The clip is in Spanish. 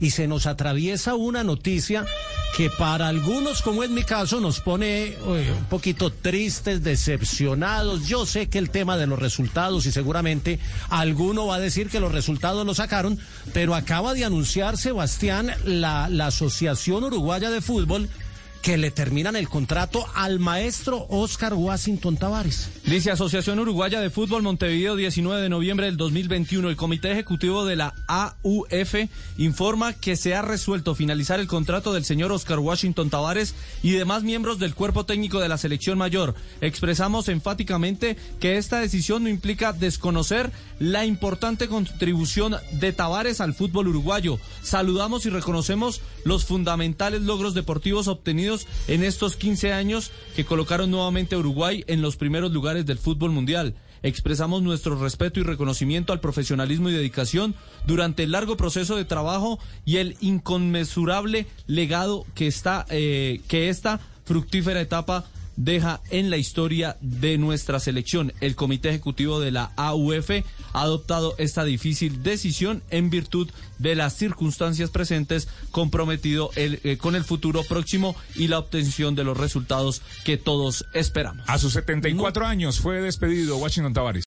y se nos atraviesa una noticia que para algunos, como es mi caso, nos pone un poquito tristes, decepcionados. Yo sé que el tema de los resultados y seguramente alguno va a decir que los resultados lo sacaron, pero acaba de anunciar Sebastián la, la Asociación Uruguaya de Fútbol que le terminan el contrato al maestro Oscar Washington Tavares. Dice Asociación Uruguaya de Fútbol Montevideo 19 de noviembre del 2021. El Comité Ejecutivo de la AUF informa que se ha resuelto finalizar el contrato del señor Oscar Washington Tavares y demás miembros del cuerpo técnico de la selección mayor. Expresamos enfáticamente que esta decisión no implica desconocer la importante contribución de Tavares al fútbol uruguayo. Saludamos y reconocemos los fundamentales logros deportivos obtenidos en estos 15 años que colocaron nuevamente a Uruguay en los primeros lugares del fútbol mundial. Expresamos nuestro respeto y reconocimiento al profesionalismo y dedicación durante el largo proceso de trabajo y el inconmensurable legado que está eh, que esta fructífera etapa deja en la historia de nuestra selección. El Comité Ejecutivo de la AUF ha adoptado esta difícil decisión en virtud de las circunstancias presentes, comprometido el, eh, con el futuro próximo y la obtención de los resultados que todos esperamos. A sus 74 años fue despedido Washington Tavares.